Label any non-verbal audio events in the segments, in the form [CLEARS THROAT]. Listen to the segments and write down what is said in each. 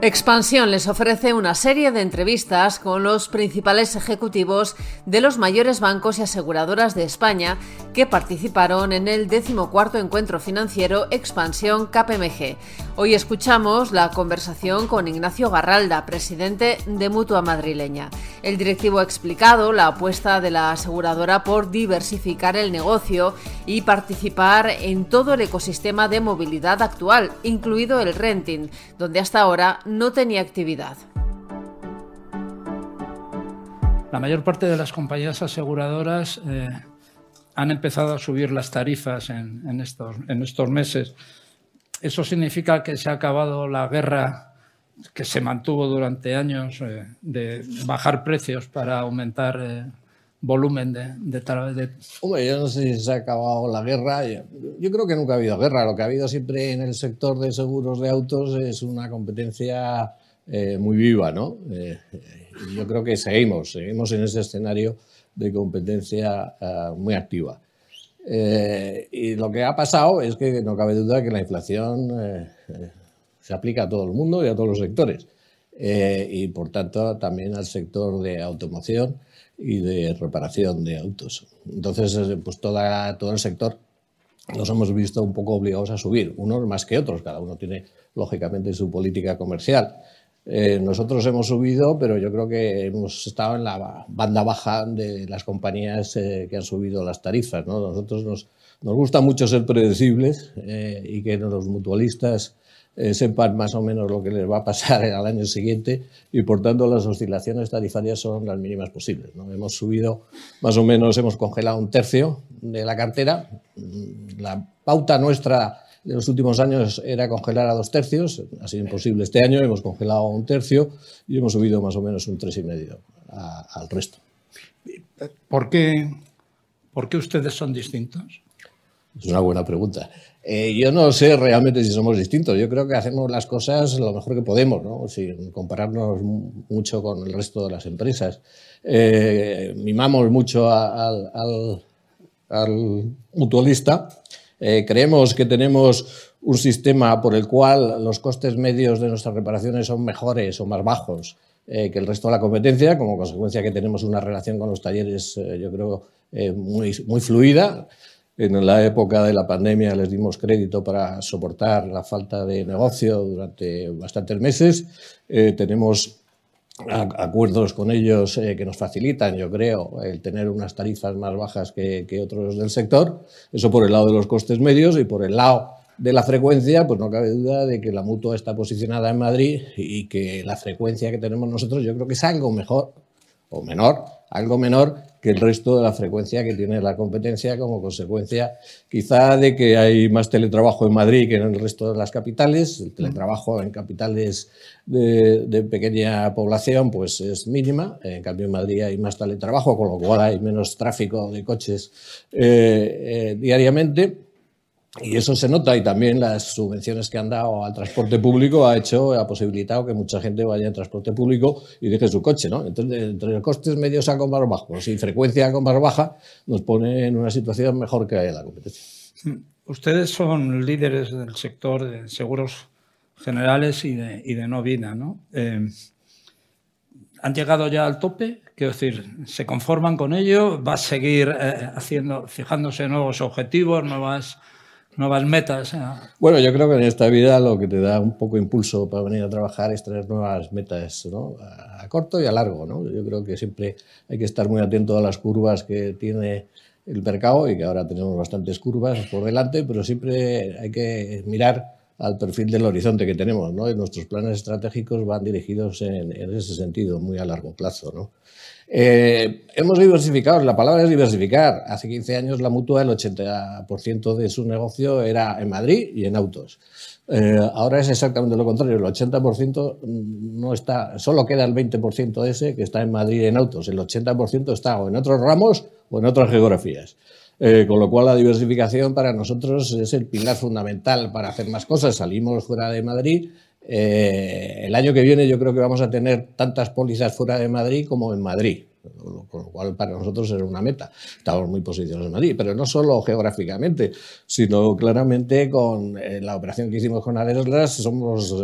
Expansión les ofrece una serie de entrevistas con los principales ejecutivos de los mayores bancos y aseguradoras de España que participaron en el decimocuarto encuentro financiero Expansión KPMG. Hoy escuchamos la conversación con Ignacio Garralda, presidente de Mutua Madrileña. El directivo ha explicado la apuesta de la aseguradora por diversificar el negocio y participar en todo el ecosistema de movilidad actual, incluido el renting, donde hasta ahora no tenía actividad. La mayor parte de las compañías aseguradoras eh, han empezado a subir las tarifas en, estos, meses. Eso significa que se ha acabado la guerra que se mantuvo durante años eh, de bajar precios para aumentar eh, volumen de, de, de, Hombre, yo no sé si se ha acabado la guerra. Yo, creo que nunca ha habido guerra. Lo que ha habido siempre en el sector de seguros de autos es una competencia eh, muy viva, ¿no? Eh, yo creo que seguimos, seguimos en ese escenario de competencia eh, muy activa. y lo que ha pasado es que no cabe duda que la inflación se aplica a todo el mundo y a todos los sectores. y por tanto también al sector de automoción y de reparación de autos. Entonces, eh, pues toda, todo el sector nos hemos visto un poco obligados a subir, unos más que otros, cada uno tiene lógicamente su política comercial. Eh, nosotros hemos subido, pero yo creo que hemos estado en la banda baja de las compañías eh, que han subido las tarifas. ¿no? Nosotros nos, nos gusta mucho ser predecibles y que los mutualistas eh, sepan más o menos lo que les va a pasar al año siguiente y por tanto las oscilaciones tarifarias son las mínimas posibles. ¿no? Hemos subido más o menos, hemos congelado un tercio de la cartera. Mm, la pauta nuestra de los últimos años era congelar a dos tercios, ha sido imposible este año, hemos congelado un tercio y hemos subido más o menos un tres y medio al resto. ¿Por qué, ¿Por qué ustedes son distintos? Es una buena pregunta. Eh, yo no sé realmente si somos distintos. Yo creo que hacemos las cosas lo mejor que podemos, ¿no? sin compararnos mucho con el resto de las empresas. Eh, mimamos mucho al, mutualista. Eh, creemos que tenemos un sistema por el cual los costes medios de nuestras reparaciones son mejores o más bajos que el resto de la competencia, como consecuencia que tenemos una relación con los talleres, yo creo, muy, muy fluida. En la época de la pandemia les dimos crédito para soportar la falta de negocio durante bastantes meses. Eh, tenemos acuerdos con ellos eh, que nos facilitan, yo creo, el tener unas tarifas más bajas que, otros del sector. Eso por el lado de los costes medios y por el lado de la frecuencia, pues no cabe duda de que la mutua está posicionada en Madrid y que la frecuencia que tenemos nosotros yo creo que es algo mejor o menor, algo menor que el resto de la frecuencia que tiene la competencia como consecuencia quizá de que hay más teletrabajo en Madrid que en el resto de las capitales. El teletrabajo en capitales de, pequeña población pues es mínima, en cambio en Madrid hay más teletrabajo, con lo cual hay menos tráfico de coches eh, eh, diariamente. Y eso se nota y también las subvenciones que han dado al transporte público ha hecho, ha posibilitado que mucha gente vaya en transporte público y deje su coche, ¿no? Entonces, entre costes medios a más bajos y frecuencia con más baja, nos pone en una situación mejor que la competencia. Ustedes son líderes del sector de seguros generales y de, y de no vida, ¿no? Eh, ¿Han llegado ya al tope? Quiero decir, ¿se conforman con ello? ¿Va a seguir eh, haciendo, fijándose nuevos objetivos, nuevas nuevas metas. Bueno, yo creo que en esta vida lo que te da un poco impulso para venir a trabajar es tener nuevas metas, ¿no? A corto y a largo, ¿no? Yo creo que siempre hay que estar muy atento a las curvas que tiene el mercado y que ahora tenemos bastantes curvas por delante, pero siempre hay que mirar al perfil del horizonte que tenemos, ¿no? Y nuestros planes estratégicos van dirigidos en, en ese sentido, muy a largo plazo, ¿no? Eh, hemos diversificado, la palabra es diversificar. Hace 15 años la mutua, el 80% de su negocio era en Madrid y en autos. Eh, ahora es exactamente lo contrario, el 80% no está, solo queda el 20% ese que está en Madrid en autos, el 80% está o en otros ramos o en otras geografías. Eh, con lo cual la diversificación para nosotros es el pilar fundamental para hacer más cosas. Salimos fuera de Madrid, eh, el año que viene yo creo que vamos a tener tantas pólizas fuera de Madrid como en Madrid, con lo cual para nosotros era una meta. Estamos muy posicionados en Madrid, pero no solo geográficamente, sino claramente con eh, la operación que hicimos con Aderslas, somos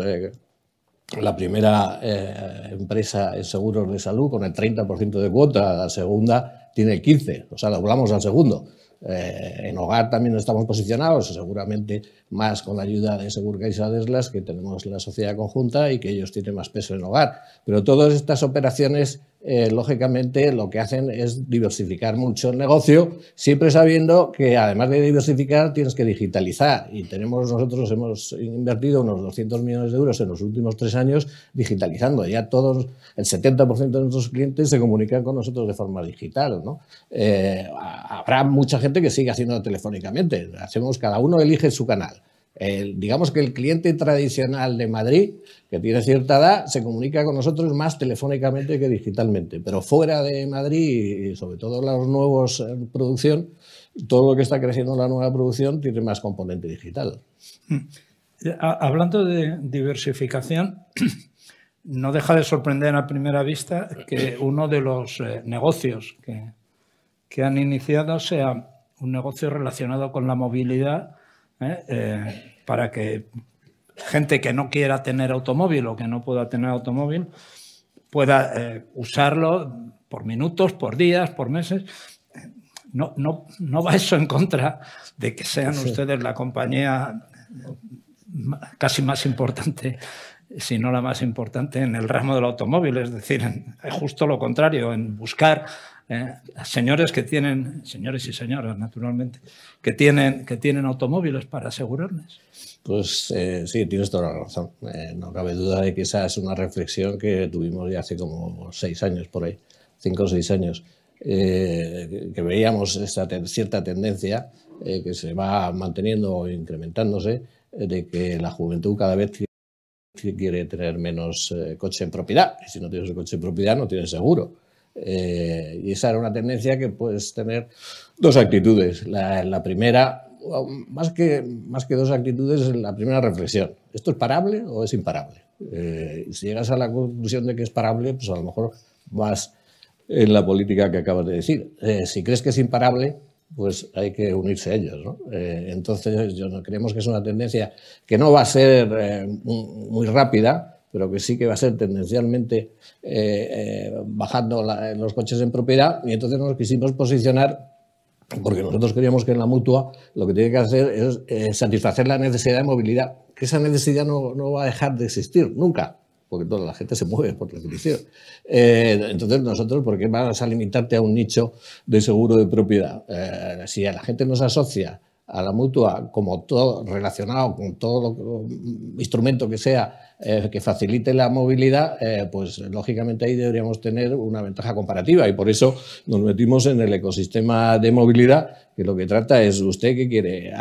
la primera eh, empresa en seguros de salud con el 30% de cuota, la segunda tiene el 15%, o sea, doblamos al segundo. Eh, en hogar también estamos posicionados, seguramente más con la ayuda de Segurcaixa Deslas, que tenemos la sociedad conjunta y que ellos tienen más peso en hogar. Pero todas estas operaciones eh, lógicamente lo que hacen es diversificar mucho el negocio, siempre sabiendo que además de diversificar tienes que digitalizar. Y tenemos nosotros hemos invertido unos 200 millones de euros en los últimos tres años digitalizando. Ya todos, el 70% de nuestros clientes se comunican con nosotros de forma digital. ¿no? Eh, habrá mucha gente que sigue haciendo telefónicamente. Hacemos, cada uno elige su canal digamos que el cliente tradicional de Madrid, que tiene cierta edad, se comunica con nosotros más telefónicamente que digitalmente. Pero fuera de Madrid, y sobre todo los nuevos en producción, todo lo que está creciendo en la nueva producción tiene más componente digital. Mm. Hablando de diversificación, [CLEARS THROAT] no deja de sorprender a primera vista que uno de los eh, negocios que, que han iniciado sea un negocio relacionado con la movilidad ¿eh? Eh, para que gente que no quiera tener automóvil o que no pueda tener automóvil pueda eh, usarlo por minutos, por días, por meses. No, no, no, va eso en contra de que sean ustedes la compañía casi más importante, si no la más importante, en el ramo del automóvil. Es decir, es justo lo contrario, en buscar ¿eh? señores que tienen, señores y señoras naturalmente, que tienen, que tienen automóviles para asegurarles. Pues eh, sí, tienes toda la razón. Eh, no cabe duda de que esa es una reflexión que tuvimos ya hace como seis años por ahí, cinco o seis años, que veíamos esta cierta tendencia que se va manteniendo o incrementándose de que la juventud cada vez quiere tener menos coche en propiedad. Y si no tienes el coche en propiedad, no tienes seguro. Eh, y esa era una tendencia que puedes tener dos actitudes. La, primera, más que, más que dos actitudes, es la primera reflexión. ¿Esto es parable o es imparable? Eh, si llegas a la conclusión de que es parable, pues a lo mejor vas en la política que acabas de decir. Eh, si crees que es imparable, pues hay que unirse a ellos. ¿no? entonces, yo creemos que es una tendencia que no va a ser muy rápida, pero que sí que va a ser tendencialmente eh, eh, bajando los coches en propiedad y entonces nos quisimos posicionar porque nosotros queríamos que en la mutua lo que tiene que hacer es eh, satisfacer la necesidad de movilidad, que esa necesidad no, no, va a dejar de existir nunca, porque toda la gente se mueve por definición. entonces nosotros, ¿por qué vas a limitarte a un nicho de seguro de propiedad? si a la gente nos asocia a la mutua como todo relacionado con todo instrumento que sea eh, que facilite la movilidad, eh, pues lógicamente ahí deberíamos tener una ventaja comparativa. Y por eso nos metimos en el ecosistema de movilidad que lo que trata es usted que quiere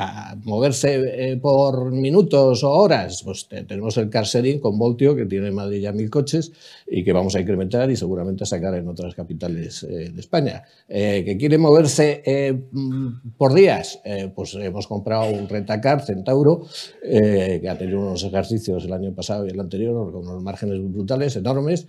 moverse eh, por minutos o horas, pues tenemos el car sharing con Voltio que tiene en Madrid ya mil coches y que vamos a incrementar y seguramente sacar en otras capitales de España. que quiere moverse mm, por días, pues hemos comprado un rentacar Centauro que ha tenido unos ejercicios el año pasado el anterior con unos márgenes brutales, enormes,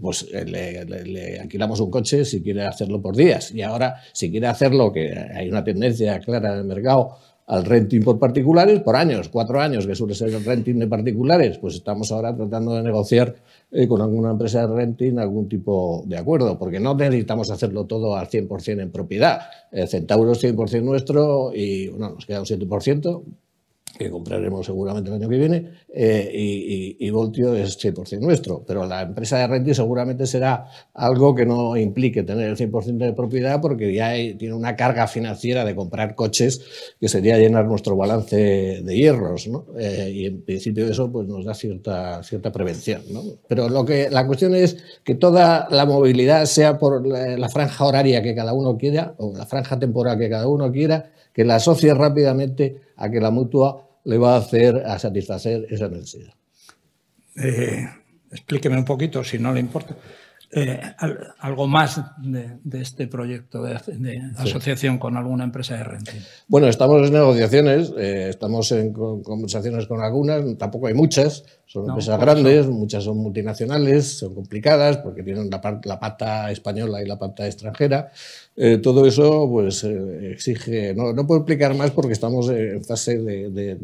pues le, le alquilamos un coche si quiere hacerlo por días y ahora si quiere hacerlo que hay una tendencia clara en el mercado al renting por particulares por años, cuatro años, que suele ser el renting de particulares, pues estamos ahora tratando de negociar eh, con alguna empresa de renting algún tipo de acuerdo, porque no necesitamos hacerlo todo al 100% en propiedad. El Centauro es 100% nuestro y bueno, nos queda un 7%, que compraremos seguramente el año que viene, eh, y, Voltio es 100% nuestro. Pero la empresa de renting seguramente será algo que no implique tener el 100% de propiedad porque ya tiene una carga financiera de comprar coches que sería llenar nuestro balance de hierros. ¿no? Eh, y en principio eso pues, nos da cierta, cierta prevención. ¿no? Pero lo que, la cuestión es que toda la movilidad sea por la franja horaria que cada uno quiera o la franja temporal que cada uno quiera, que la asocie rápidamente a que la mutua le va a hacer a satisfacer esa necesidad. Eh, explíqueme un poquito, si no le importa. Eh, algo más de, este proyecto de, asociación con alguna empresa de renting. Bueno, estamos en negociaciones, eh, estamos en conversaciones con algunas, tampoco hay muchas, son empresas grandes, muchas son multinacionales, son complicadas porque tienen la, la pata española y la pata extranjera. Eh, todo eso pues exige, no, no, puedo explicar más porque estamos en fase de,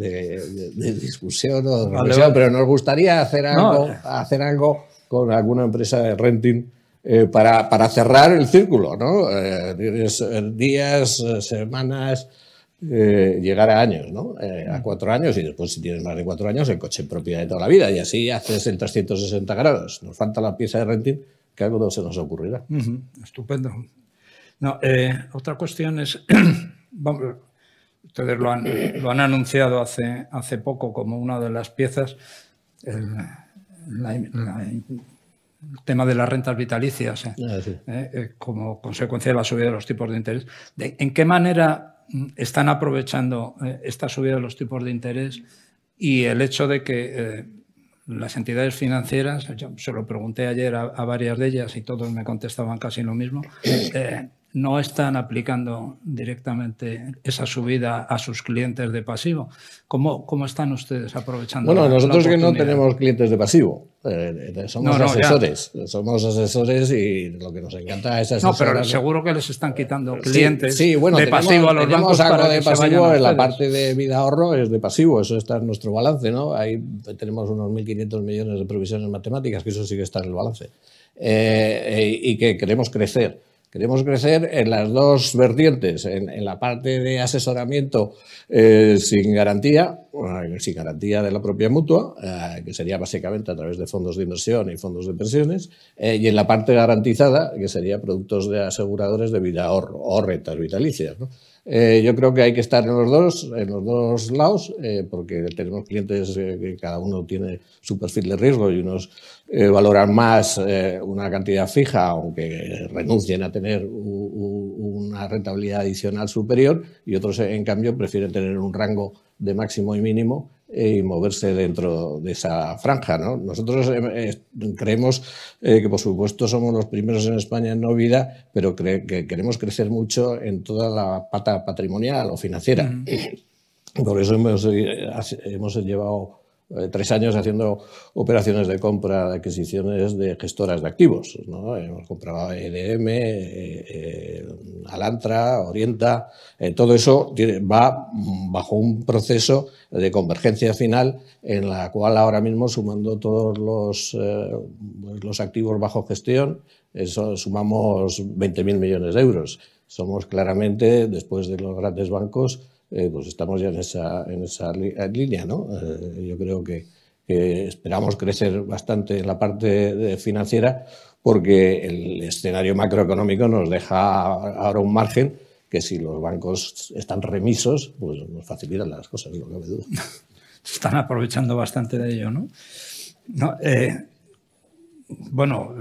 discusión o de pero nos gustaría hacer algo, hacer algo con alguna empresa de renting eh, para, para, cerrar el círculo, ¿no? Eh, días, semanas, eh, llegar a años, ¿no? a cuatro años y después si tienes más de cuatro años el coche en propiedad de toda la vida y así haces el 360 grados. Nos falta la pieza de renting que algo se nos ocurrirá. Estupendo. No, otra cuestión es, [CLEARS THROAT] ustedes lo han, lo han, anunciado hace, hace poco como una de las piezas, el, el tema de las rentas vitalicias eh, ah, eh, eh, como consecuencia de la subida de los tipos de interés. ¿En qué manera mm, están aprovechando esta subida de los tipos de interés y el hecho de que las entidades financieras, yo se lo pregunté ayer a, varias de ellas y todos me contestaban casi lo mismo, no están aplicando directamente esa subida a sus clientes de pasivo. ¿Cómo, cómo están ustedes aprovechando? Bueno, nosotros que no tenemos clientes de pasivo, eh, somos asesores, somos asesores y lo que nos encanta es asesorar. No, pero seguro que les están quitando clientes de pasivo a los bancos algo de pasivo en la parte de vida ahorro es de pasivo, eso está en nuestro balance, ¿no? Ahí tenemos unos 1.500 millones de provisiones matemáticas, que eso sí que está en el balance, eh, eh, y que queremos crecer. Queremos crecer en las dos vertientes, en, la parte de asesoramiento eh, sin garantía, sin garantía de la propia mutua, eh, que sería básicamente a través de fondos de inversión y fondos de pensiones, eh, y en la parte garantizada, que sería productos de aseguradores de vida ahorro o rentas vitalicias. Yo creo que hay que estar en los dos, en los dos lados, porque tenemos clientes que cada uno tiene su perfil de riesgo y unos eh, valoran más eh, una cantidad fija, aunque renuncien a tener una rentabilidad adicional superior, y otros, en cambio, prefieren tener un rango de máximo y mínimo eh, y moverse dentro de esa franja. Nosotros creemos que, por supuesto, somos los primeros en España en no vida, pero que queremos crecer mucho en toda la pata patrimonial o financiera. Por eso hemos, hemos llevado eh, tres años haciendo operaciones de compra, de adquisiciones de gestoras de activos. Hemos comprado EDM, eh, eh, Alantra, Orienta, todo eso va bajo un proceso de convergencia final en la cual ahora mismo sumando todos los, los activos bajo gestión, eso, sumamos 20.000 millones de euros. Somos claramente, después de los grandes bancos, eh, pues estamos ya en esa, en esa línea. ¿no? Eh, yo creo que, esperamos crecer bastante en la parte financiera porque el escenario macroeconómico nos deja ahora un margen que si los bancos están remisos, pues nos facilitan las cosas, no cabe duda. [LAUGHS] Están aprovechando bastante de ello, ¿no? no eh, bueno,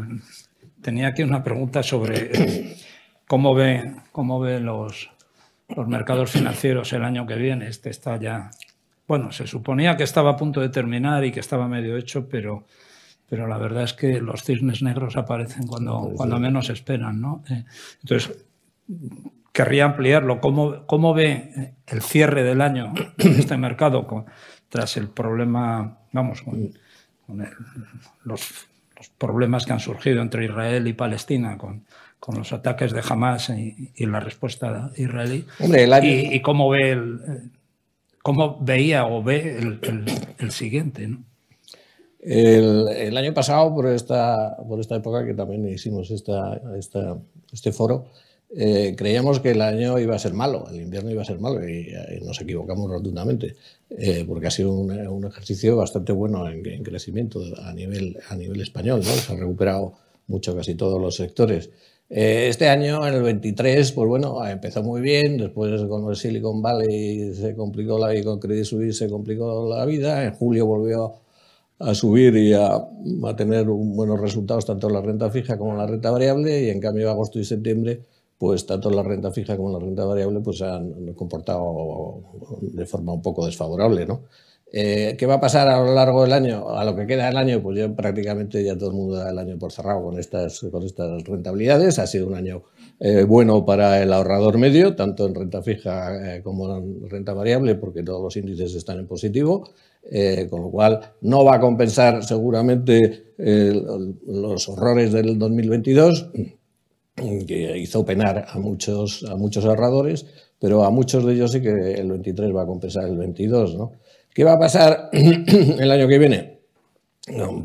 tenía aquí una pregunta sobre [COUGHS] cómo ve, cómo ve los, los mercados financieros el año que viene. Este está ya, bueno, se suponía que estaba a punto de terminar y que estaba medio hecho, pero, pero la verdad es que los cisnes negros aparecen cuando, cuando menos esperan, ¿no? Eh, entonces, querría ampliarlo. ¿Cómo, ¿Cómo, ve el cierre del año este mercado con, tras el problema, vamos, con, los, los problemas que han surgido entre Israel y Palestina, con con los ataques de Hamas y, la respuesta israelí. y, cómo ve el, cómo veía o ve el, siguiente. ¿no? El, año pasado, por esta, por esta época que también hicimos esta, este foro, eh, creíamos que el año iba a ser malo, el invierno iba a ser malo y, nos equivocamos rotundamente, eh, porque ha sido un, ejercicio bastante bueno en, crecimiento a nivel, a nivel español. ¿no? Se han recuperado mucho casi todos los sectores. Eh, este año, en el 23, pues bueno, empezó muy bien, después con el Silicon Valley se complicó la vida, con Credit Suisse se complicó la vida, en julio volvió a subir y a, tener buenos resultados tanto en la renta fija como en la renta variable. Y en cambio agosto y septiembre pues tanto la renta fija como la renta variable pues han comportado de forma un poco desfavorable, ¿no? Eh, ¿Qué va a pasar a lo largo del año? A lo que queda del año, pues yo prácticamente ya todo el mundo da el año por cerrado con estas, rentabilidades. Ha sido un año eh, bueno para el ahorrador medio, tanto en renta fija eh, como en renta variable, porque todos los índices están en positivo, con lo cual no va a compensar seguramente los horrores del 2022 que hizo penar a muchos, a muchos ahorradores, pero a muchos de ellos sí que el 23 va a compensar el 22, ¿no? ¿Qué va a pasar [CLEARS THROAT] el año que viene?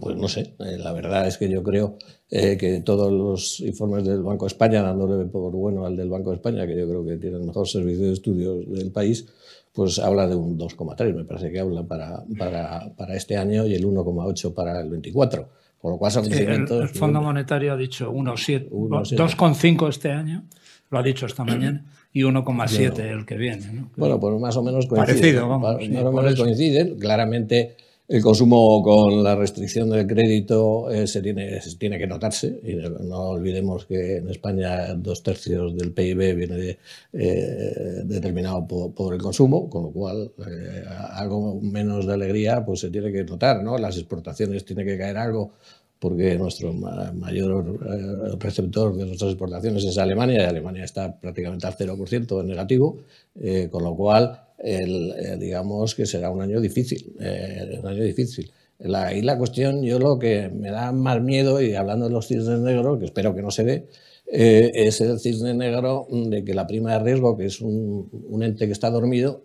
pues no sé, eh, la verdad es que yo creo eh, que todos los informes del Banco de España, dándole por bueno al del Banco de España, que yo creo que tiene el mejor servicio de estudios del país, pues habla de un 2,3, me parece que habla para, para, para este año y el 1,8 para el 24. Con lo cual son el, Fondo Monetario ha dicho 1,7, 2,5 este año, lo ha dicho esta mañana y 1,7 el que viene. Bueno, pues más o menos coinciden. Parecido, más o menos coinciden. Claramente el consumo con la restricción del crédito eh, se, tiene, tiene que notarse. Y no olvidemos que en España dos tercios del PIB viene eh, determinado por, el consumo, con lo cual eh, algo menos de alegría pues se tiene que notar. ¿no? Las exportaciones tiene que caer algo porque nuestro mayor eh, receptor de nuestras exportaciones es Alemania y Alemania está prácticamente al 0% en negativo, eh, con lo cual eh, digamos que será un año difícil, un año difícil. La, y la cuestión, yo lo que me da más miedo, y hablando de los cisnes negros, que espero que no se dé, es el cisne negro de que la prima de riesgo, que es un, un ente que está dormido,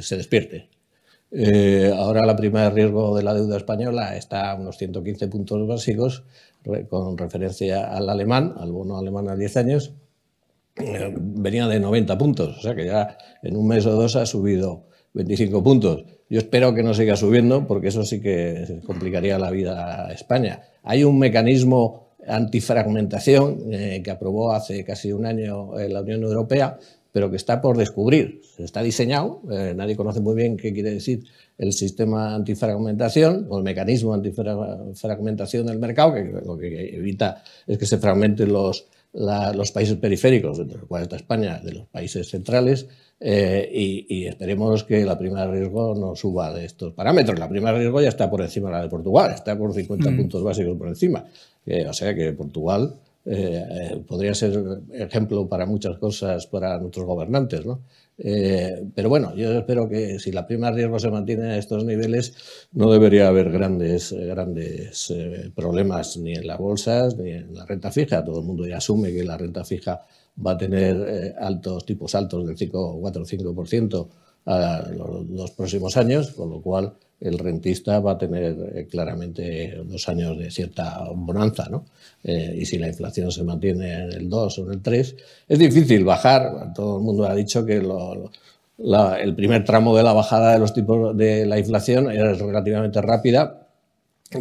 se despierte. Eh, ahora la prima de riesgo de la deuda española está a unos 115 puntos básicos con referencia al alemán, al bono alemán a 10 años. Eh, venía de 90 puntos, o sea que ya en un mes o dos ha subido 25 puntos. Yo espero que no siga subiendo porque eso sí que complicaría la vida a España. Hay un mecanismo antifragmentación eh, que aprobó hace casi un año la Unión Europea pero que está por descubrir. Está diseñado, eh, nadie conoce muy bien qué quiere decir el sistema antifragmentación o el mecanismo antifragmentación del mercado, que lo que evita es que se fragmenten los, los países periféricos, entre los cuales está España, de los países centrales, eh, y, esperemos que la prima de riesgo no suba de estos parámetros. La prima de riesgo ya está por encima de la de Portugal, está por 50 mm. puntos básicos por encima. o sea que Portugal eh, eh, podría ser ejemplo para muchas cosas para nuestros gobernantes, ¿no? Eh, pero bueno, yo espero que si la prima de riesgo se mantiene a estos niveles, no debería haber grandes, grandes problemas ni en las bolsas ni en la renta fija. Todo el mundo ya asume que la renta fija va a tener altos tipos altos del 5, 4 o 5% a los, próximos años, con lo cual el rentista va a tener eh, claramente dos años de cierta bonanza, ¿no? Eh, y si la inflación se mantiene en el 2 o en el 3, es difícil bajar. Todo el mundo ha dicho que el primer tramo de la bajada de los tipos de la inflación es relativamente rápida,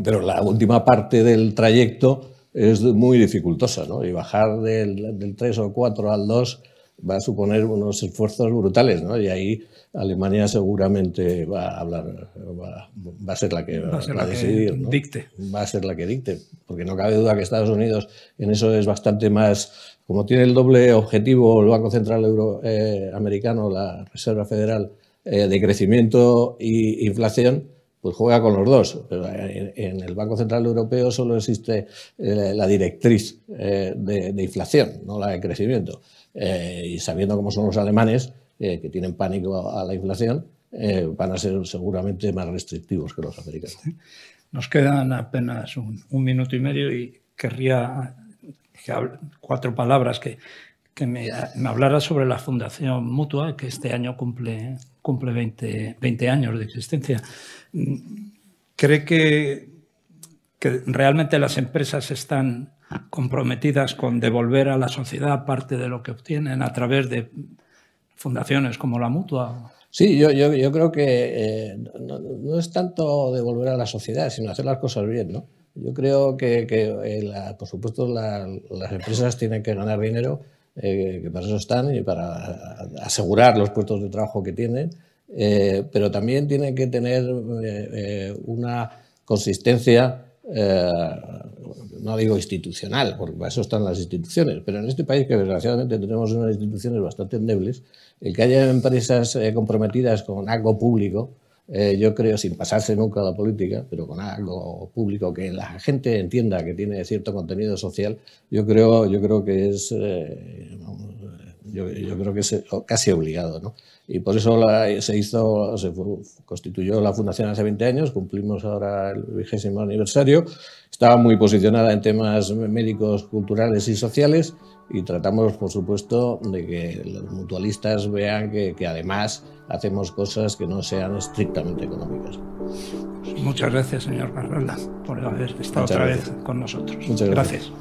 pero la última parte del trayecto es muy dificultosa, ¿no? Y bajar del, del 3 o 4 al 2 va a suponer unos esfuerzos brutales, ¿no? Y ahí Alemania seguramente va a hablar, va, a ser la que va, a, decidir, ¿no? dicte. Va a ser la que dicte, porque no cabe duda que Estados Unidos en eso es bastante más, como tiene el doble objetivo el Banco Central Euro, eh, americano, la Reserva Federal, eh, de crecimiento e inflación, pues juega con los dos. En, el Banco Central Europeo solo existe eh, la directriz de, de, inflación, no la de crecimiento. Eh, y sabiendo cómo son los alemanes, eh, que tienen pánico a, la inflación, eh, van a ser seguramente más restrictivos que los americanos. Nos quedan apenas un, minuto y medio y querría que cuatro palabras que, que me, me, hablara sobre la Fundación Mutua, que este año cumple, cumple 20, 20 años de existencia. ¿Cree que, que realmente las empresas están comprometidas con devolver a la sociedad parte de lo que obtienen a través de fundaciones como la mutua. Sí, yo, yo, creo que eh, no, es tanto devolver a la sociedad, sino hacer las cosas bien. ¿no? Yo creo que, eh, por supuesto, las empresas tienen que ganar dinero, eh, que para eso están y para asegurar los puestos de trabajo que tienen, pero también tienen que tener una consistencia no digo institucional, porque para eso están las instituciones, pero en este país que desgraciadamente tenemos unas instituciones bastante endebles, el que haya empresas eh, comprometidas con algo público eh, yo creo, sin pasarse nunca a la política, pero con algo público que la gente entienda que tiene cierto contenido social, yo creo, yo creo que es, eh, yo, creo que es casi obligado, ¿no? Y por eso se hizo, se constituyó la fundación hace 20 años, cumplimos ahora el vigésimo aniversario, estaba muy posicionada en temas médicos, culturales y sociales y tratamos, por supuesto, de que los mutualistas vean que, que además hacemos cosas que no sean estrictamente económicas. Muchas gracias, señor Carrera, por haber estado otra vez con nosotros. Muchas gracias.